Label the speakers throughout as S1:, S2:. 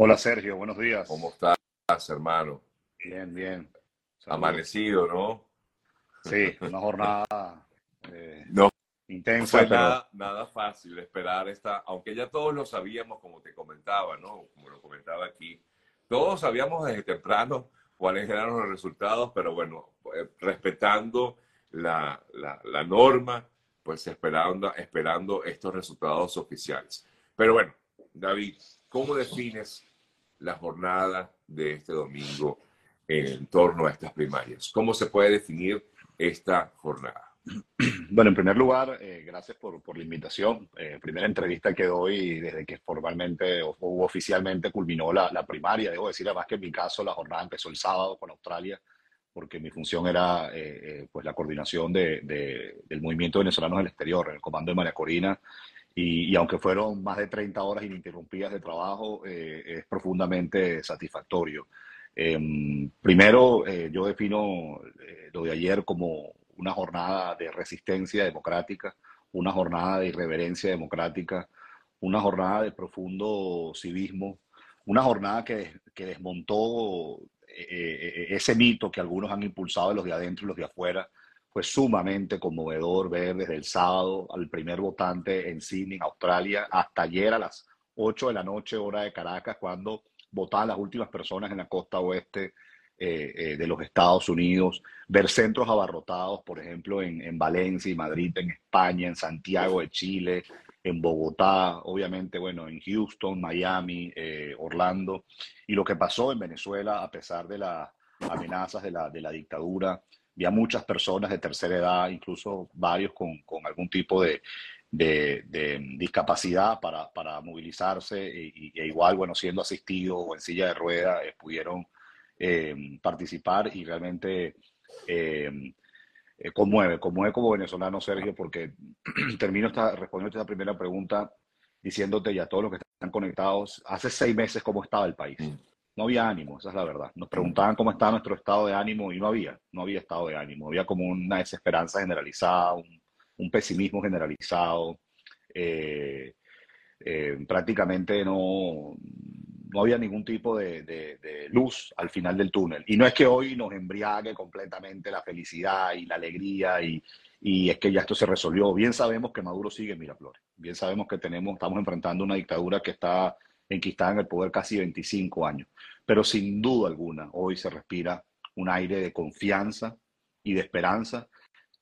S1: Hola Sergio, buenos días.
S2: ¿Cómo estás, hermano?
S1: Bien, bien.
S2: Amanecido, ¿no?
S1: Sí, una jornada eh,
S2: no
S1: intensa.
S2: Fue nada, nada fácil esperar esta, aunque ya todos lo sabíamos, como te comentaba, ¿no? Como lo comentaba aquí, todos sabíamos desde temprano cuáles eran los resultados, pero bueno, eh, respetando la, la, la norma, pues esperando, esperando estos resultados oficiales. Pero bueno, David, ¿cómo defines la jornada de este domingo en torno a estas primarias? ¿Cómo se puede definir esta jornada?
S1: Bueno, en primer lugar, eh, gracias por, por, la invitación. Eh, primera entrevista que doy desde que formalmente o, oficialmente culminó la, la, primaria. Debo decir además que en mi caso la jornada empezó el sábado con Australia, porque mi función era eh, eh pues la coordinación de, de, del movimiento venezolano en el exterior, el comando de María Corina. Y, aunque fueron más de 30 horas ininterrumpidas de trabajo, eh, es profundamente satisfactorio. Em, primero, eh, yo defino lo de ayer como una jornada de resistencia democrática, una jornada de irreverencia democrática, una jornada de profundo civismo, una jornada que, que desmontó eh, ese mito que algunos han impulsado de los de adentro y los de afuera. Fue sumamente conmovedor ver desde el sábado al primer votante en Sydney, Australia, hasta ayer a las 8 de la noche, hora de Caracas, cuando votaban las últimas personas en la costa oeste eh, eh, de los Estados Unidos, ver centros abarrotados, por ejemplo, en, en, Valencia y Madrid, en España, en Santiago de Chile, en Bogotá, obviamente, bueno, en Houston, Miami, eh, Orlando, y lo que pasó en Venezuela, a pesar de las amenazas de la, de la dictadura, había muchas personas de tercera edad, incluso varios con, algún tipo de, discapacidad para, movilizarse e, igual, bueno, siendo asistidos o en silla de ruedas, eh, pudieron eh, participar y realmente eh, conmueve, conmueve como venezolano, Sergio, porque termino esta, respondiendo a esta primera pregunta diciéndote ya a todos los que están conectados, hace seis meses cómo estaba el país. No había ánimo, esa es la verdad. Nos preguntaban cómo estaba nuestro estado de ánimo y no había, no había estado de ánimo. Había como una desesperanza generalizada, un, un pesimismo generalizado. Eh, eh, prácticamente no, no había ningún tipo de, luz al final del túnel. Y no es que hoy nos embriague completamente la felicidad y la alegría y, y, es que ya esto se resolvió. Bien sabemos que Maduro sigue en Miraflores. Bien sabemos que tenemos, estamos enfrentando una dictadura que está enquistada en el poder casi 25 años. Pero sin duda alguna, hoy se respira un aire de confianza y de esperanza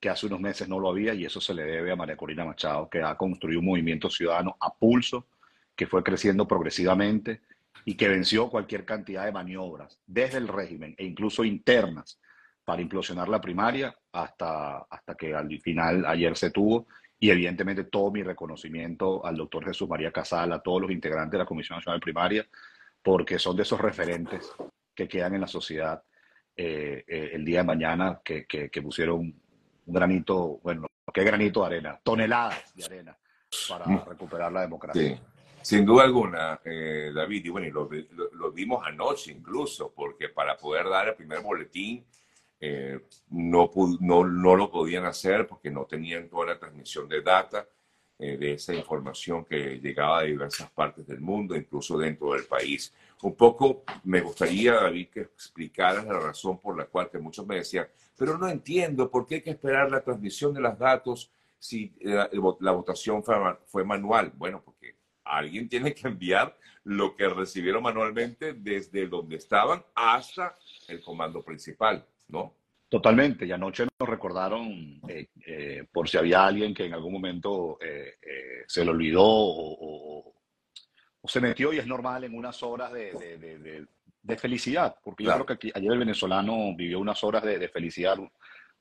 S1: que hace unos meses no lo había y eso se le debe a María Corina Machado, que ha construido un movimiento ciudadano a pulso, que fue creciendo progresivamente y que venció cualquier cantidad de maniobras desde el régimen e incluso internas para implosionar la primaria hasta, hasta que al final ayer se tuvo y evidentemente todo mi reconocimiento al doctor Jesús María Casala, a todos los integrantes de la Comisión Nacional Primaria, porque son de esos referentes que quedan en la sociedad eh, eh, el día de mañana, que, que, que, pusieron un granito, bueno, ¿qué granito de arena? Toneladas de arena para
S2: Mm.
S1: recuperar la democracia.
S2: Sí, sin duda alguna, eh, David, y bueno, y lo, lo, lo, vimos anoche incluso, porque para poder dar el primer boletín eh, no, no, no, lo podían hacer porque no tenían toda la transmisión de data eh, de esa información que llegaba de diversas partes del mundo, incluso dentro del país. Un poco me gustaría, David, que explicaras la razón por la cual que muchos me decían, pero no entiendo por qué hay que esperar la transmisión de los datos si la, la votación fue, fue manual. Bueno, porque alguien tiene que enviar lo que recibieron manualmente desde donde estaban hasta el comando principal, ¿no?
S1: Totalmente, y anoche nos recordaron, eh, eh, por si había alguien que en algún momento eh, se le olvidó o, o, o, se metió, y es normal en unas horas de, de, de, de felicidad, porque claro. yo creo que aquí, ayer el venezolano vivió unas horas de, felicidad,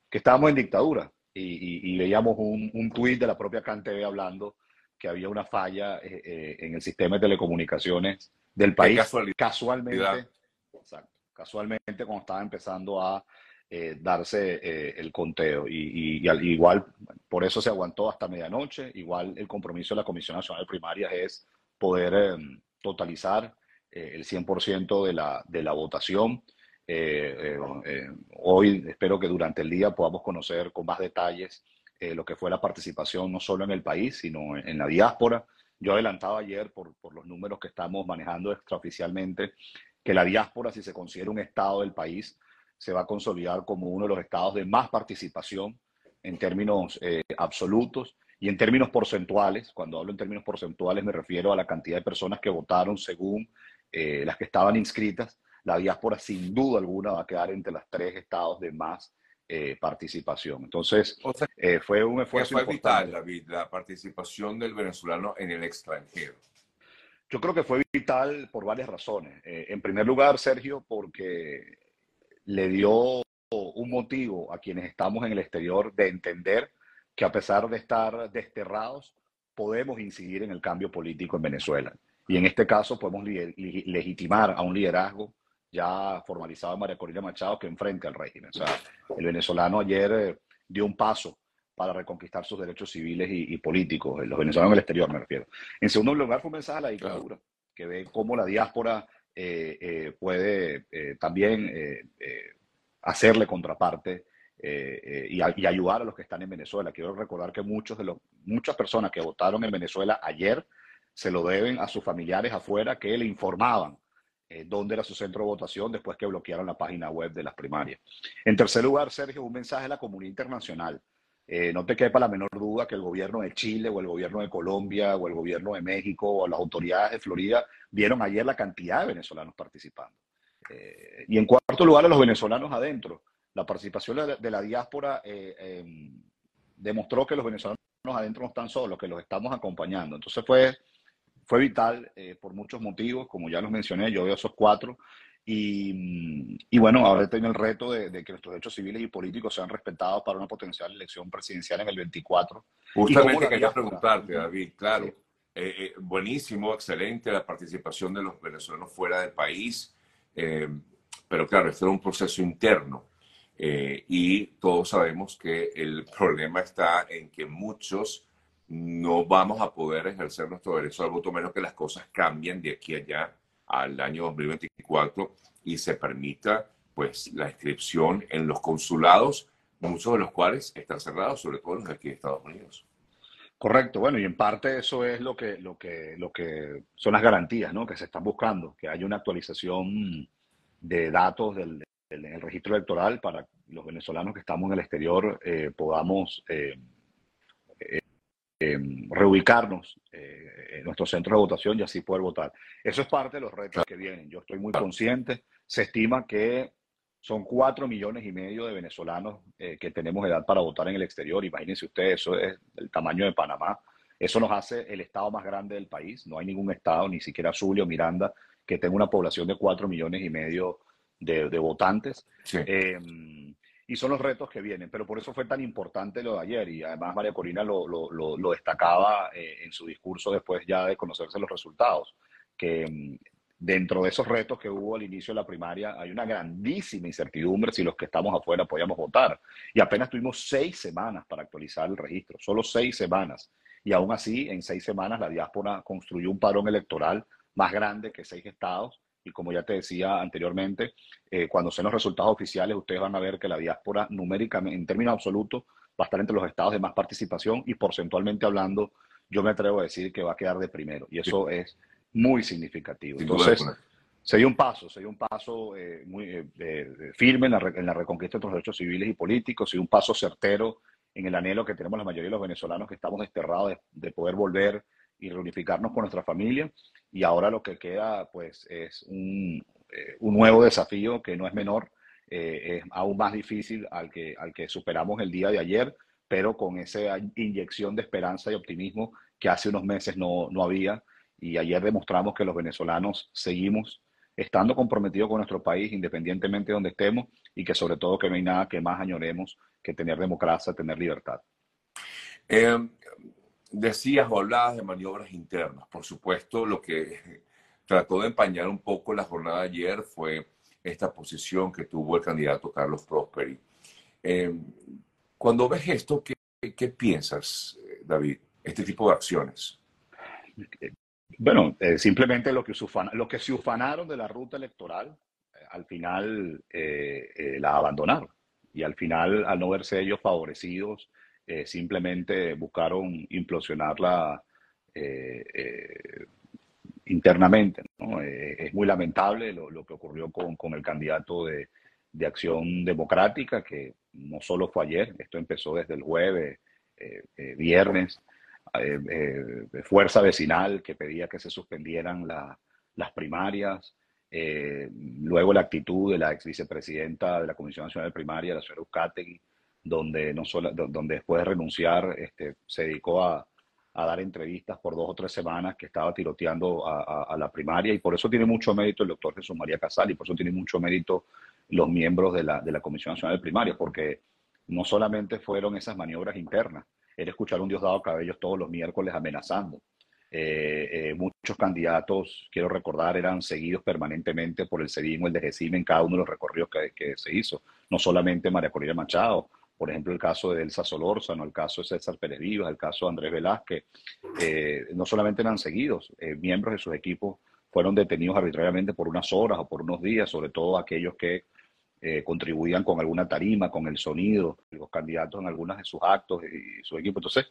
S1: que estábamos en dictadura, y, y, y veíamos un, un tuit de la propia CanTV hablando que había una falla en el sistema de telecomunicaciones del país, casualmente, casualmente cuando estaba empezando a eh, darse eh, el conteo. Y, y, igual, por eso se aguantó hasta medianoche. Igual el compromiso de la Comisión Nacional de Primarias es poder eh, totalizar el 100% de la, de la votación. hoy espero que durante el día podamos conocer con más detalles lo que fue la participación no solo en el país, sino en, en la diáspora. Yo adelantaba ayer, por, por los números que estamos manejando extraoficialmente, que la diáspora, si se considera un estado del país, se va a consolidar como uno de los estados de más participación en términos eh, absolutos y en términos porcentuales. Cuando hablo en términos porcentuales me refiero a la cantidad de personas que votaron según eh, las que estaban inscritas. La diáspora sin duda alguna va a quedar entre los tres estados de más eh, participación. Entonces, fue un esfuerzo.
S2: Fue vital, David, la participación del venezolano en el extranjero.
S1: Yo creo que fue vital por varias razones. en primer lugar, Sergio, porque le dio un motivo a quienes estamos en el exterior de entender que a pesar de estar desterrados, podemos incidir en el cambio político en Venezuela. Y en este caso podemos legitimar a un liderazgo ya formalizado de María Corina Machado que enfrente al régimen. O sea, el venezolano ayer eh, dio un paso para reconquistar sus derechos civiles y, políticos, los venezolanos en el exterior me refiero. En segundo lugar fue un mensaje a la dictadura, que ve cómo la diáspora eh, eh, puede eh, también hacerle contraparte y, y, ayudar a los que están en Venezuela. Quiero recordar que muchos de los, muchas personas que votaron en Venezuela ayer se lo deben a sus familiares afuera que le informaban dónde era su centro de votación después que bloquearon la página web de las primarias. En tercer lugar, Sergio, un mensaje a la comunidad internacional. Eh, no te quepa la menor duda que el gobierno de Chile o el gobierno de Colombia o el gobierno de México o las autoridades de Florida vieron ayer la cantidad de venezolanos participando. Eh, y en cuarto lugar, a los venezolanos adentro. La participación de la, diáspora eh, em, demostró que los venezolanos adentro no están solos, que los estamos acompañando. Entonces fue, fue vital por muchos motivos, como ya los mencioné, yo veo esos cuatro. Y, y, bueno, ahora tengo el reto de, que nuestros derechos civiles y políticos sean respetados para una potencial elección presidencial en el 24.
S2: Justamente quería preguntarte, David, claro, eh, eh, buenísimo, excelente la participación de los venezolanos fuera del país, eh, pero claro, este es un proceso interno y todos sabemos que el problema está en que muchos no vamos a poder ejercer nuestro derecho al voto menos que las cosas cambien de aquí a allá al año 2024 y se permita pues la inscripción en los consulados, muchos de los cuales están cerrados, sobre todo los de aquí de Estados Unidos.
S1: Correcto, bueno, y en parte eso es lo que, lo que, lo que son las garantías ¿no? que se están buscando, que haya una actualización de datos del, del, registro electoral para los venezolanos que estamos en el exterior eh, podamos eh, Em, reubicarnos eh, en nuestros centros de votación y así poder votar. Eso es parte de los retos que vienen. Yo estoy muy consciente. Se estima que son cuatro millones y medio de venezolanos eh, que tenemos edad para votar en el exterior. Imagínense ustedes, eso es el tamaño de Panamá. Eso nos hace el estado más grande del país. No hay ningún estado, ni siquiera Zulia o Miranda, que tenga una población de cuatro millones y medio de, votantes. Em, y son los retos que vienen. Pero por eso fue tan importante lo de ayer y además María Corina lo, destacaba eh, en su discurso después ya de conocerse los resultados, que mm, dentro de esos retos que hubo al inicio de la primaria hay una grandísima incertidumbre si los que estamos afuera podíamos votar. Y apenas tuvimos seis semanas para actualizar el registro, solo seis semanas. Y aún así, en seis semanas la diáspora construyó un parón electoral más grande que seis estados y como ya te decía anteriormente, eh, cuando sean los resultados oficiales, ustedes van a ver que la diáspora numéricamente, en términos absolutos, va a estar entre los estados de más participación y porcentualmente hablando, yo me atrevo a decir que va a quedar de primero. Y eso es muy significativo. Entonces, sería un paso, sería un paso eh, muy eh, firme en la, en la, reconquista de los derechos civiles y políticos, y un paso certero en el anhelo que tenemos la mayoría de los venezolanos que estamos desterrados de, de poder volver y reunificarnos con nuestra familia. Y ahora lo que queda, pues, es un, eh, un nuevo desafío que no es menor, eh, es aún más difícil al que, al que superamos el día de ayer, pero con esa inyección de esperanza y optimismo que hace unos meses no, no había. Y ayer demostramos que los venezolanos seguimos estando comprometidos con nuestro país, independientemente de donde estemos, y que sobre todo que no hay nada que más añoremos que tener democracia, tener libertad.
S2: Eh, Decías o hablabas de maniobras internas. Por supuesto, lo que trató de empañar un poco la jornada de ayer fue esta posición que tuvo el candidato Carlos Prosperi. Eh, cuando ves esto, ¿qué, ¿qué, piensas, David? Este tipo de acciones.
S1: Bueno, eh, simplemente lo que, lo que se ufanaron de la ruta electoral, eh, al final la abandonaron. Y al final, al no verse ellos favorecidos, eh, simplemente buscaron implosionar la, internamente. es muy lamentable lo, que ocurrió con, con el candidato de, de, Acción Democrática, que no solo fue ayer, esto empezó desde el jueves, viernes, Fuerza Vecinal que pedía que se suspendieran las primarias, eh, luego la actitud de la ex vicepresidenta de la Comisión Nacional de Primaria, la señora Uzcategui, donde, no solo, donde después de renunciar este, se dedicó a, a, dar entrevistas por dos o tres semanas que estaba tiroteando a, a, la primaria y por eso tiene mucho mérito el doctor Jesús María Casal y por eso tiene mucho mérito los miembros de la, de la Comisión Nacional de Primaria, porque no solamente fueron esas maniobras internas, era escuchar a un Diosdado Cabellos todos los miércoles amenazando, eh, eh, muchos candidatos, quiero recordar, eran seguidos permanentemente por el sedismo, el de en cada uno de los recorridos que, se hizo. No solamente María Corina Machado, por ejemplo, el caso de Elsa Solórzano, el caso de César Pérez Vivas, el caso de Andrés Velázquez, eh, no solamente eran seguidos, miembros de sus equipos fueron detenidos arbitrariamente por unas horas o por unos días, sobre todo aquellos que contribuían con alguna tarima, con el sonido, los candidatos en algunos de sus actos y su equipo. Entonces,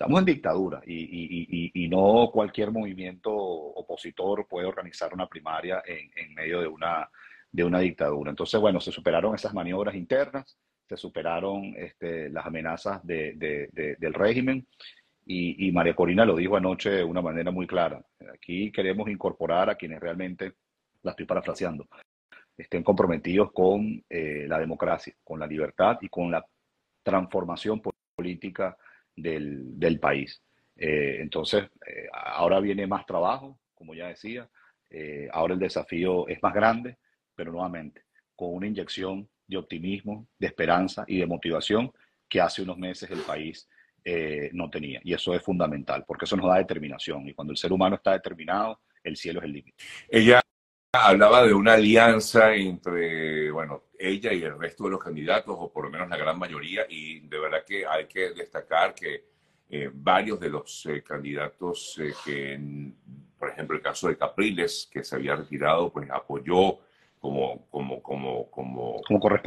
S1: Estamos en dictadura y, no cualquier movimiento opositor puede organizar una primaria en, medio de una, de una dictadura. Entonces, bueno, se superaron esas maniobras internas, se superaron este, las amenazas del régimen y, María Corina lo dijo anoche de una manera muy clara. Aquí queremos incorporar a quienes realmente, la estoy parafraseando, estén comprometidos con eh, la democracia, con la libertad y con la transformación política del, país. Eh, entonces, eh, ahora viene más trabajo, como ya decía, ahora el desafío es más grande, pero nuevamente, con una inyección de optimismo, de esperanza y de motivación que hace unos meses el país no tenía. Y eso es fundamental, porque eso nos da determinación. Y cuando el ser humano está determinado, el cielo es el límite.
S2: Ella hablaba de una alianza entre, bueno, ella y el resto de los candidatos, o por lo menos la gran mayoría, y de verdad que hay que destacar que eh, varios de los eh, candidatos eh, que, por ejemplo, el caso de Capriles, que se había retirado, pues apoyó como, como, como, como,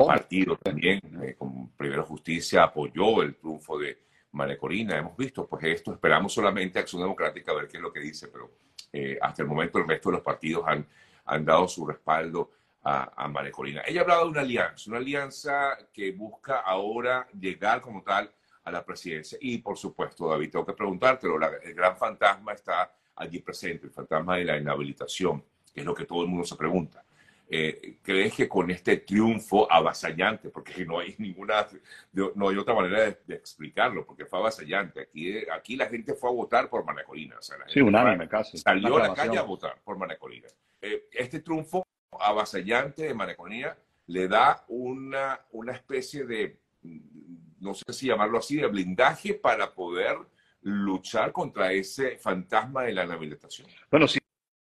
S2: partido también, como Primero Justicia apoyó el triunfo de María Corina. Hemos visto, pues esto, esperamos solamente Acción Democrática a ver qué es lo que dice, pero hasta el momento el resto de los partidos han han dado su respaldo a, a María Corina. Ella ha hablado de una alianza, una alianza que busca ahora llegar como tal a la presidencia. Y por supuesto, David, tengo que preguntártelo, el gran fantasma está allí presente, el fantasma de la inhabilitación, que es lo que todo el mundo se pregunta. Eh, ¿Crees que con este triunfo avasallante, porque no hay ninguna, no hay otra manera de, explicarlo, porque fue avasallante, aquí, aquí la gente fue a votar por María Corina.
S1: sí, unánime casi.
S2: Salió a la calle a votar por María Corina. Eh, este triunfo avasallante de Maraconía le da una, una especie de, no sé si llamarlo así, de blindaje para poder luchar contra ese fantasma de la inhabilitación.
S1: Bueno, sí,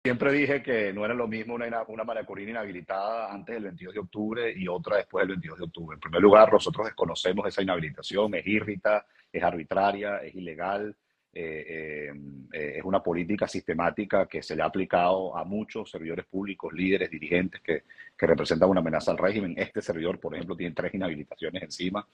S1: siempre dije que no era lo mismo una, una Maracorina inhabilitada antes del 22 de octubre y otra después del 22 de octubre. En primer lugar, nosotros desconocemos esa inhabilitación, es irrita, es arbitraria, es ilegal, eh, eh, es una política sistemática que se le ha aplicado a muchos servidores públicos, líderes, dirigentes que, representan una amenaza al régimen. Este servidor, por ejemplo, tiene tres inhabilitaciones encima.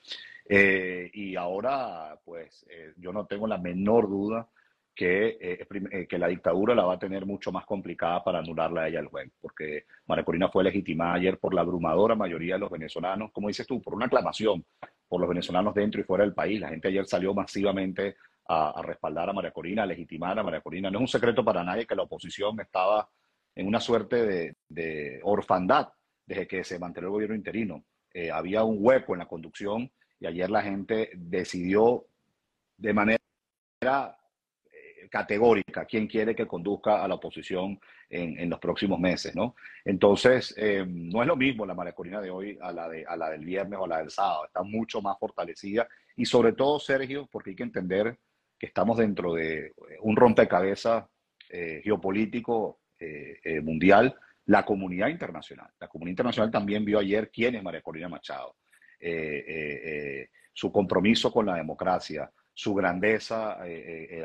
S1: Eh, y ahora, pues, yo no tengo la menor duda que, que la dictadura la va a tener mucho más complicada para anularla a ella el juez, porque María Corina fue legitimada ayer por la abrumadora mayoría de los venezolanos, como dices tú, por una aclamación por los venezolanos dentro y fuera del país. La gente ayer salió masivamente a, respaldar a María Corina, a legitimar a María Corina. No es un secreto para nadie que la oposición estaba en una suerte de, orfandad desde que se mantuvo el gobierno interino. Eh, había un hueco en la conducción y ayer la gente decidió de manera eh, categórica quién quiere que conduzca a la oposición en, los próximos meses, ¿no? Entonces, eh, no es lo mismo la María Corina de hoy a la, de, a la del viernes o a la del sábado, está mucho más fortalecida y sobre todo, Sergio, porque hay que entender que estamos dentro de eh, un rompecabezas eh, geopolítico mundial, la comunidad internacional. La comunidad internacional también vio ayer quién es María Corina Machado, su compromiso con la democracia, su grandeza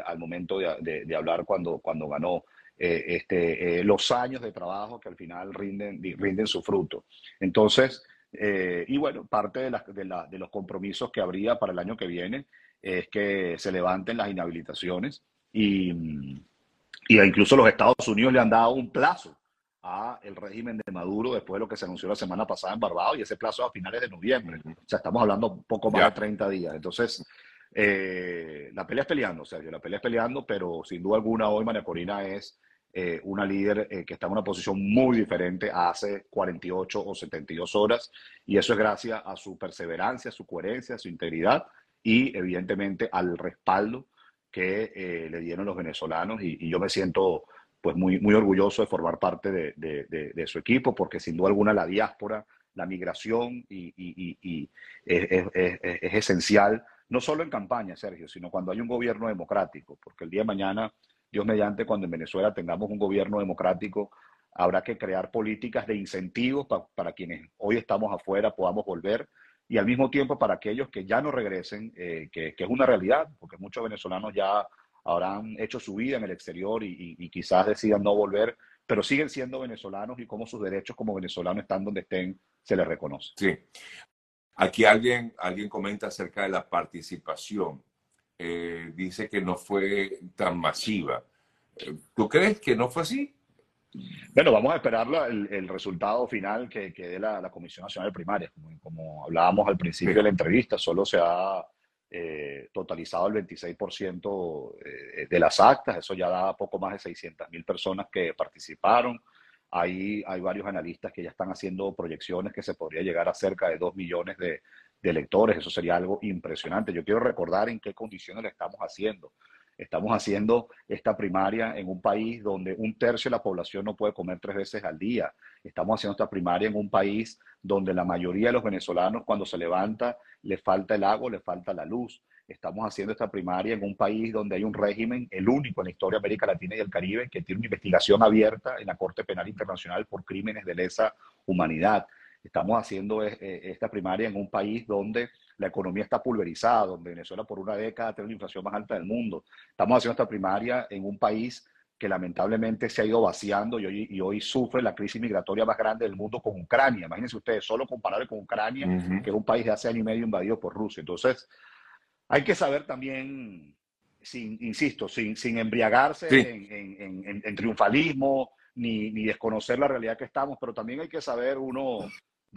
S1: al momento de, hablar cuando, cuando ganó. este, los años de trabajo que al final rinden, rinden su fruto. Entonces, y bueno, parte de, de, de, los compromisos que habría para el año que viene es que se levanten las inhabilitaciones y, y incluso los Estados Unidos le han dado un plazo a el régimen de Maduro después de lo que se anunció la semana pasada en Barbados y ese plazo a finales de noviembre. O sea, estamos hablando un poco más de 30 días. Entonces, eh, la pelea es peleando, Sergio, la pelea es peleando, pero sin duda alguna hoy María Corina es eh, una líder eh, que está en una posición muy diferente a hace 48 o 72 horas y eso es gracias a su perseverancia, su coherencia, su integridad y evidentemente al respaldo que le dieron los venezolanos y, yo me siento pues muy, muy orgulloso de formar parte de, su equipo porque sin duda alguna la diáspora, la migración y, es esencial no solo en campaña, Sergio, sino cuando hay un gobierno democrático, porque el día de mañana, Dios mediante, cuando en Venezuela tengamos un gobierno democrático, habrá que crear políticas de incentivos para quienes hoy estamos afuera podamos volver y al mismo tiempo para aquellos que ya no regresen, eh, que, es una realidad, porque muchos venezolanos ya habrán hecho su vida en el exterior y, y, quizás decidan no volver, pero siguen siendo venezolanos y como sus derechos como venezolanos están donde estén, se les reconoce.
S2: Sí. Aquí alguien, alguien comenta acerca de la participación. Eh, dice que no fue tan masiva. Eh, ¿Tú crees que no fue así?
S1: Bueno, vamos a esperar el, resultado final que, que dé la, Comisión Nacional de Primarias. Como, hablábamos al principio de la entrevista, solo se ha eh, totalizado el 26% de las actas. Eso ya da poco más de 600 mil personas que participaron. Hay, hay varios analistas que ya están haciendo proyecciones que se podría llegar a cerca de 2 millones de, de electores. Eso sería algo impresionante. Yo quiero recordar en qué condiciones lo estamos haciendo. Estamos haciendo esta primaria en un país donde un tercio de la población no puede comer tres veces al día. Estamos haciendo esta primaria en un país donde la mayoría de los venezolanos cuando se levanta le falta el agua, le falta la luz. Estamos haciendo esta primaria en un país donde hay un régimen, el único en la historia de América Latina y el Caribe, que tiene una investigación abierta en la Corte Penal Internacional por crímenes de lesa humanidad. Estamos haciendo eh, eh, esta primaria en un país donde la economía está pulverizada, donde Venezuela por una década tiene la inflación más alta del mundo. Estamos haciendo esta primaria en un país que lamentablemente se ha ido vaciando y hoy, y hoy sufre la crisis migratoria más grande del mundo con Ucrania. Imagínense ustedes, solo comparable con Ucrania, que es un país de hace año y medio invadido por Rusia. Entonces, hay que saber también, sin, insisto, sin, sin embriagarse en, triunfalismo ni, ni, desconocer la realidad que estamos, pero también hay que saber uno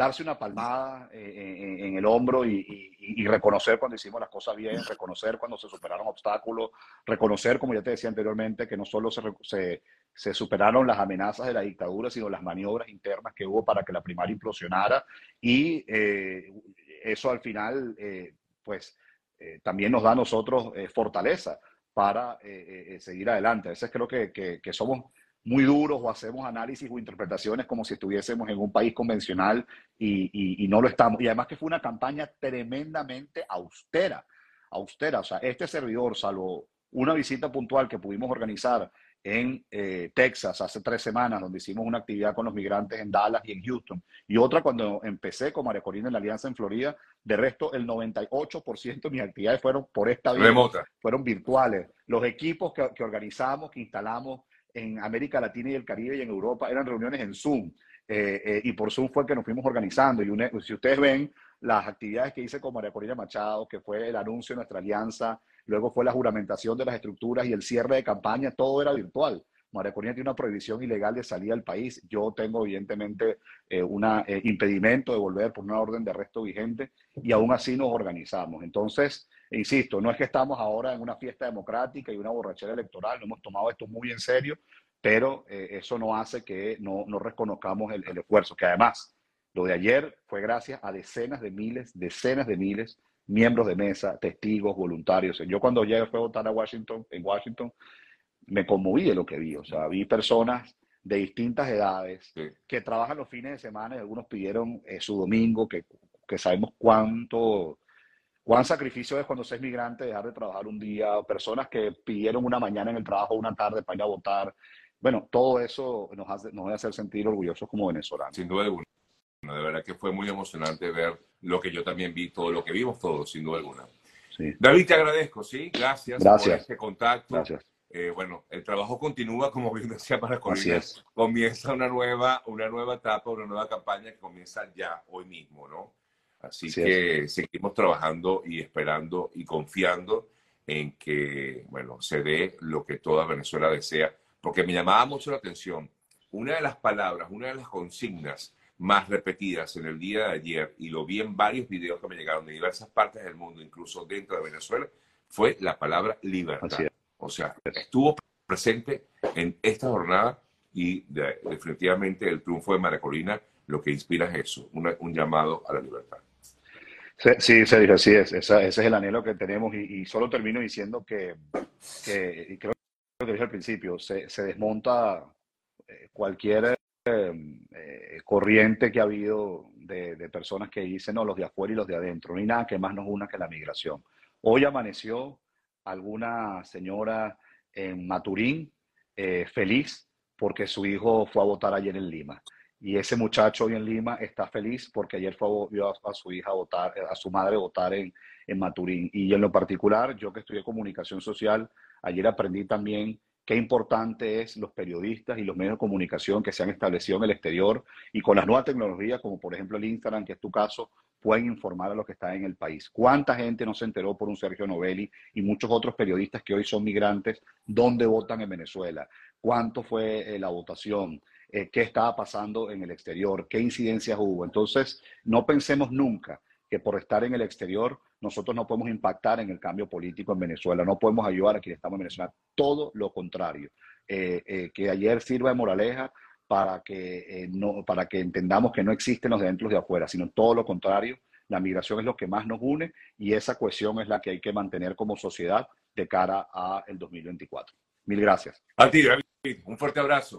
S1: darse una palmada eh, en, el hombro y, reconocer cuando hicimos las cosas bien, reconocer cuando se superaron obstáculos, reconocer, como ya te decía anteriormente, que no solo se, se, superaron las amenazas de la dictadura, sino las maniobras internas que hubo para que la primaria implosionara y eh, eso al final, eh, pues eh, también nos da a nosotros eh, fortaleza para eh, seguir adelante. A veces creo que, somos muy duros o hacemos análisis o interpretaciones como si estuviésemos en un país convencional y, y, no lo estamos. Y además que fue una campaña tremendamente austera, austera. O sea, este servidor, salvo una visita puntual que pudimos organizar en eh, Texas hace tres semanas, donde hicimos una actividad con los migrantes en Dallas y en Houston, y otra cuando empecé con María Corina en la Alianza en Florida. De resto, el 98% de mis actividades fueron por esta vía, fueron virtuales. Los equipos que, que, organizamos, que instalamos en América Latina y el Caribe y en Europa eran reuniones en Zoom. Eh, eh, y por Zoom fue que nos fuimos organizando. Y si ustedes ven las actividades que hice con María Corina Machado, que fue el anuncio de nuestra alianza luego fue la juramentación de las estructuras y el cierre de campaña, todo era virtual. María Corina tiene una prohibición ilegal de salir al país. Yo tengo, evidentemente, eh, un eh, impedimento de volver por una orden de arresto vigente y aún así nos organizamos. Entonces, insisto, no es que estamos ahora en una fiesta democrática y una borrachera electoral, no hemos tomado esto muy en serio, pero eh, eso no hace que no, no reconozcamos el, el esfuerzo, que además lo de ayer fue gracias a decenas de miles, decenas de miles miembros de mesa, testigos, voluntarios. Yo cuando llegué fue a votar a Washington, en Washington, me conmoví de lo que vi. O sea, vi personas de distintas edades que trabajan los fines de semana y algunos pidieron eh, su domingo, que, que, sabemos cuánto, cuán sacrificio es cuando se es migrante dejar de trabajar un día, personas que pidieron una mañana en el trabajo, una tarde para ir a votar. Bueno, todo eso nos hace, nos hacer sentir orgullosos como venezolanos.
S2: Sin duda alguna. De verdad que fue muy emocionante ver lo que yo también vi, todo lo que vimos todos, sin duda alguna. David, te agradezco, ¿sí? Gracias,
S1: por
S2: este contacto.
S1: Gracias.
S2: Eh, bueno, el trabajo continúa, como bien decía para Colinas. Comienza una nueva, una nueva etapa, una nueva campaña que comienza ya hoy mismo, ¿no? Así, que seguimos trabajando y esperando y confiando en que, bueno, se dé lo que toda Venezuela desea, porque me llamaba mucho la atención. Una de las palabras, una de las consignas más repetidas en el día de ayer, y lo vi en varios videos que me llegaron de diversas partes del mundo, incluso dentro de Venezuela, fue la palabra libertad. O sea, estuvo presente en esta jornada y definitivamente el triunfo de Maracolina lo que inspira es eso, un llamado a la libertad.
S1: Sí, se dice así es. ese es el anhelo que tenemos y, solo termino diciendo que, y creo que dije al principio, se, desmonta eh, cualquier eh, corriente que ha habido de, personas que dicen, no, los de afuera y los de adentro, no hay nada que más nos una que la migración. Hoy amaneció alguna señora en Maturín eh, feliz porque su hijo fue a votar ayer en Lima. Y ese muchacho hoy en Lima está feliz porque ayer fue a, a, su hija a votar, a su madre votar en, en Maturín. Y en lo particular, yo que estudié comunicación social, ayer aprendí también qué importante es los periodistas y los medios de comunicación que se han establecido en el exterior y con las nuevas tecnologías, como por ejemplo el Instagram, que es tu caso, pueden informar a lo que está en el país. ¿Cuánta gente no se enteró por un Sergio Novelli y muchos otros periodistas que hoy son migrantes dónde votan en Venezuela? ¿Cuánto fue eh, la votación? Eh, ¿Qué estaba pasando en el exterior? ¿Qué incidencias hubo? Entonces, no pensemos nunca que por estar en el exterior nosotros no podemos impactar en el cambio político en Venezuela, no podemos ayudar a quienes estamos en Venezuela, todo lo contrario. Eh, que ayer sirva de moraleja para que, eh, no, para que entendamos que no existen los de dentro de afuera, sino todo lo contrario. La migración es lo que más nos une y esa cohesión es la que hay que mantener como sociedad de cara al 2024. Mil gracias.
S2: A ti, David. Un fuerte abrazo.